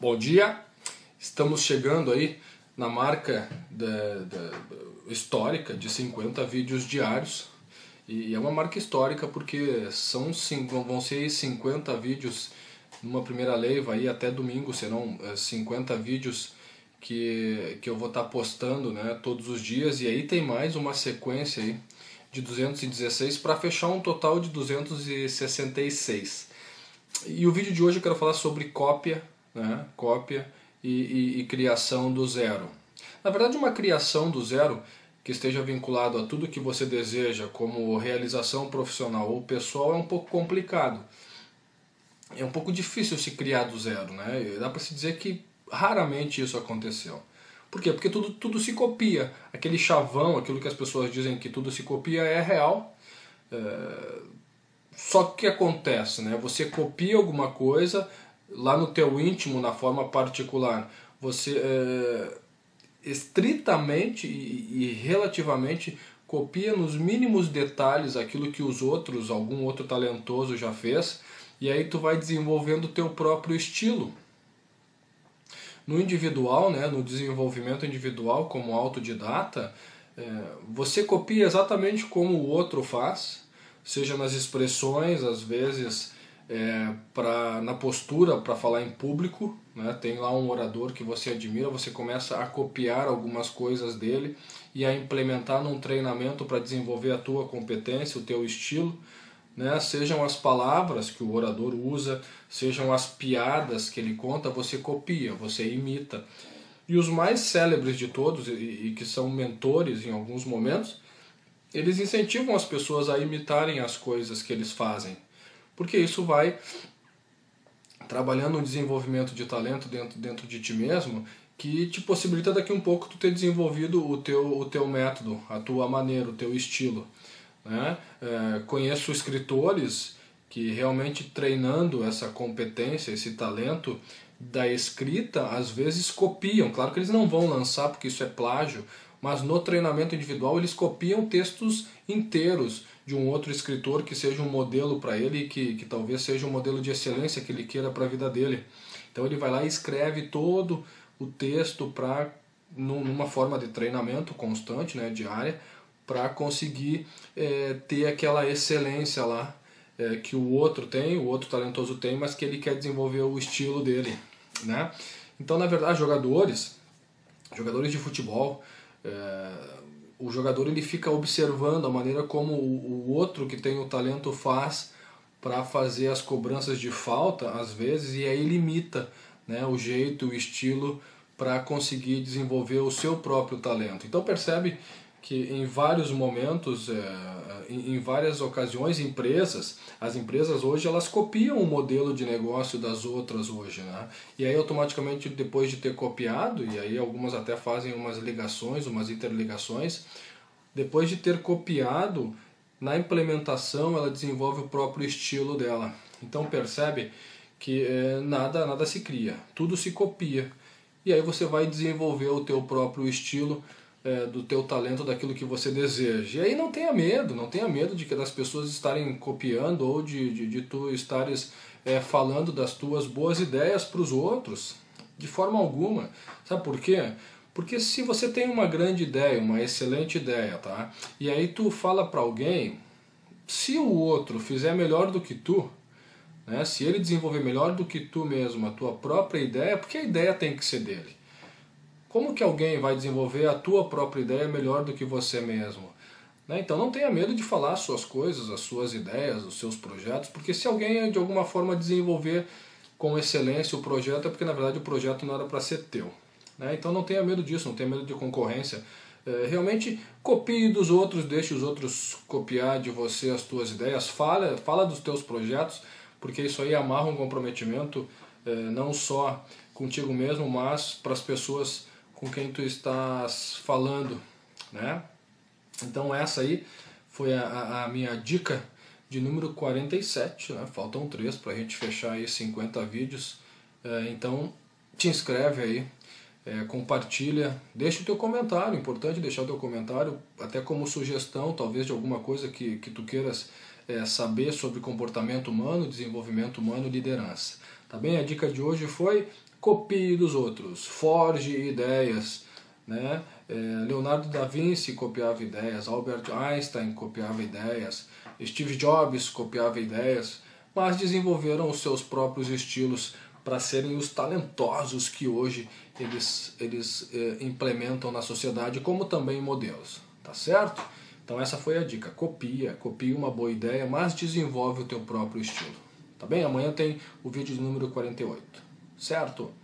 Bom dia, estamos chegando aí na marca da, da, histórica de 50 vídeos diários. E é uma marca histórica porque são vão ser 50 vídeos numa primeira leva aí até domingo serão 50 eh, vídeos que, que eu vou estar tá postando né, todos os dias. E aí tem mais uma sequência aí de 216 para fechar um total de 266. E o vídeo de hoje eu quero falar sobre cópia né? cópia e, e, e criação do zero. Na verdade, uma criação do zero que esteja vinculado a tudo que você deseja como realização profissional ou pessoal é um pouco complicado. É um pouco difícil se criar do zero, né? Dá para se dizer que raramente isso aconteceu. Por quê? Porque tudo, tudo se copia. Aquele chavão, aquilo que as pessoas dizem que tudo se copia é real. É... Só que acontece, né? Você copia alguma coisa, lá no teu íntimo, na forma particular, você é, estritamente e, e relativamente copia nos mínimos detalhes aquilo que os outros, algum outro talentoso já fez, e aí tu vai desenvolvendo o teu próprio estilo. No individual, né, no desenvolvimento individual como autodidata, é, você copia exatamente como o outro faz, seja nas expressões, às vezes é, pra, na postura para falar em público, né? tem lá um orador que você admira, você começa a copiar algumas coisas dele e a implementar num treinamento para desenvolver a tua competência, o teu estilo, né? sejam as palavras que o orador usa, sejam as piadas que ele conta, você copia, você imita. E os mais célebres de todos, e, e que são mentores em alguns momentos, eles incentivam as pessoas a imitarem as coisas que eles fazem porque isso vai trabalhando um desenvolvimento de talento dentro, dentro de ti mesmo que te possibilita daqui um pouco tu ter desenvolvido o teu, o teu método, a tua maneira, o teu estilo. Né? É, conheço escritores que realmente treinando essa competência, esse talento da escrita, às vezes copiam. Claro que eles não vão lançar porque isso é plágio, mas no treinamento individual eles copiam textos inteiros de um outro escritor que seja um modelo para ele que, que talvez seja um modelo de excelência que ele queira para a vida dele. Então ele vai lá e escreve todo o texto para numa forma de treinamento constante, né, diária, para conseguir é, ter aquela excelência lá é, que o outro tem, o outro talentoso tem, mas que ele quer desenvolver o estilo dele, né? Então, na verdade, jogadores, jogadores de futebol, é, o jogador ele fica observando a maneira como o, o outro que tem o talento faz para fazer as cobranças de falta às vezes e aí limita né, o jeito, o estilo para conseguir desenvolver o seu próprio talento. Então percebe que em vários momentos, é, em várias ocasiões, empresas, as empresas hoje elas copiam o modelo de negócio das outras hoje, né? E aí automaticamente depois de ter copiado, e aí algumas até fazem umas ligações, umas interligações, depois de ter copiado, na implementação ela desenvolve o próprio estilo dela. Então percebe que é, nada, nada se cria, tudo se copia. E aí você vai desenvolver o teu próprio estilo é, do teu talento, daquilo que você deseja. E aí não tenha medo, não tenha medo de que das pessoas estarem copiando ou de, de, de tu estares é, falando das tuas boas ideias para os outros, de forma alguma. Sabe por quê? Porque se você tem uma grande ideia, uma excelente ideia, tá? E aí tu fala para alguém, se o outro fizer melhor do que tu, né? Se ele desenvolver melhor do que tu mesmo a tua própria ideia, porque a ideia tem que ser dele. Como que alguém vai desenvolver a tua própria ideia melhor do que você mesmo? Né? Então não tenha medo de falar as suas coisas, as suas ideias, os seus projetos, porque se alguém de alguma forma desenvolver com excelência o projeto, é porque na verdade o projeto não era para ser teu. Né? Então não tenha medo disso, não tenha medo de concorrência. É, realmente copie dos outros, deixe os outros copiar de você as tuas ideias, fala, fala dos teus projetos, porque isso aí amarra um comprometimento é, não só contigo mesmo, mas para as pessoas com quem tu estás falando, né? Então essa aí foi a, a minha dica de número 47, né? Faltam três para a gente fechar aí 50 vídeos. É, então te inscreve aí, é, compartilha, deixa o teu comentário, importante deixar o teu comentário, até como sugestão, talvez de alguma coisa que, que tu queiras é, saber sobre comportamento humano, desenvolvimento humano, liderança. Tá bem? A dica de hoje foi copie dos outros, forge ideias. Né? É, Leonardo da Vinci copiava ideias, Albert Einstein copiava ideias, Steve Jobs copiava ideias, mas desenvolveram os seus próprios estilos para serem os talentosos que hoje eles, eles é, implementam na sociedade, como também modelos. Tá certo? Então essa foi a dica. Copia, copia uma boa ideia, mas desenvolve o teu próprio estilo. Tá bem? Amanhã tem o vídeo de número 48. Certo?